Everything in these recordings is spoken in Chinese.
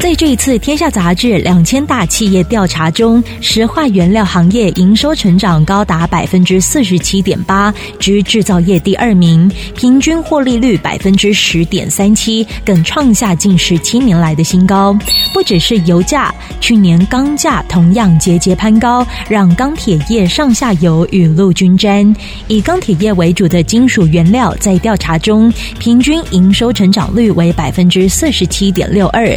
在这一次《天下杂志》两千大企业调查中，石化原料行业营收成长高达百分之四十七点八，居制造业第二名，平均获利率百分之十点三七，更创下近十七年来的新高。不只是油价，去年钢价同样节节攀高，让钢铁业上下游雨露均沾。以钢铁业为主的金属原料，在调查中平均营收成长率为百分之四十七点六二，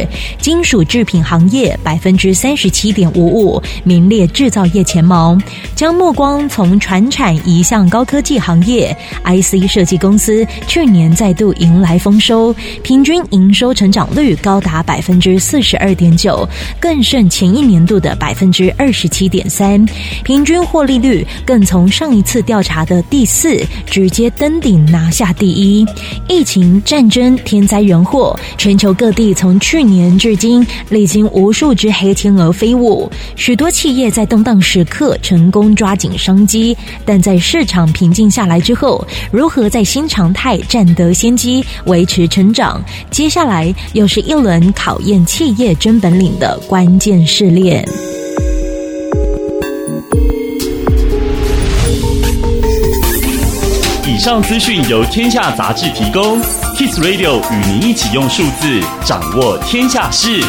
金属制品行业百分之三十七点五五，名列制造业前茅。将目光从传产移向高科技行业，IC 设计公司去年再度迎来丰收，平均营收成长率高达百分之四十二点九，更胜前一年度的百分之二十七点三。平均获利率更从上一次调查的第四直接登顶拿下第一。疫情、战争、天灾人祸，全球各地从去年至历经无数只黑天鹅飞舞，许多企业在动荡时刻成功抓紧商机，但在市场平静下来之后，如何在新常态占得先机，维持成长？接下来又是一轮考验企业真本领的关键试炼。以上资讯由天下杂志提供。Kiss Radio 与您一起用数字掌握天下事。